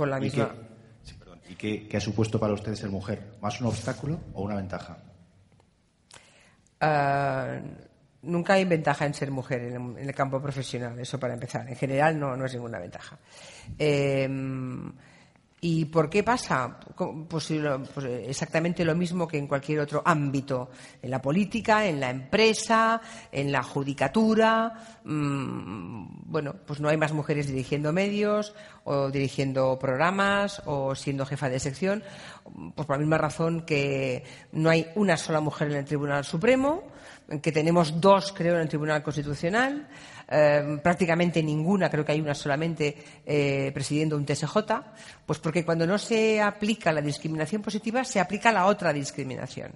por la misma. ¿Y qué, qué, ha supuesto para usted ser mujer? ¿Más un obstáculo o una ventaja? Uh, nunca hay ventaja en ser mujer en el, campo profesional, eso para empezar. En general no, no es ninguna ventaja. Eh, ¿Y por qué pasa? Pues, pues, exactamente lo mismo que en cualquier otro ámbito, en la política, en la empresa, en la judicatura. Mm, bueno, pues no hay más mujeres dirigiendo medios o dirigiendo programas o siendo jefa de sección, pues por la misma razón que no hay una sola mujer en el Tribunal Supremo, que tenemos dos, creo, en el Tribunal Constitucional. Em, prácticamente ninguna, creo que hay una solamente eh, presidiendo un TSJ, pues porque cuando no se aplica la discriminación positiva se aplica la otra discriminación.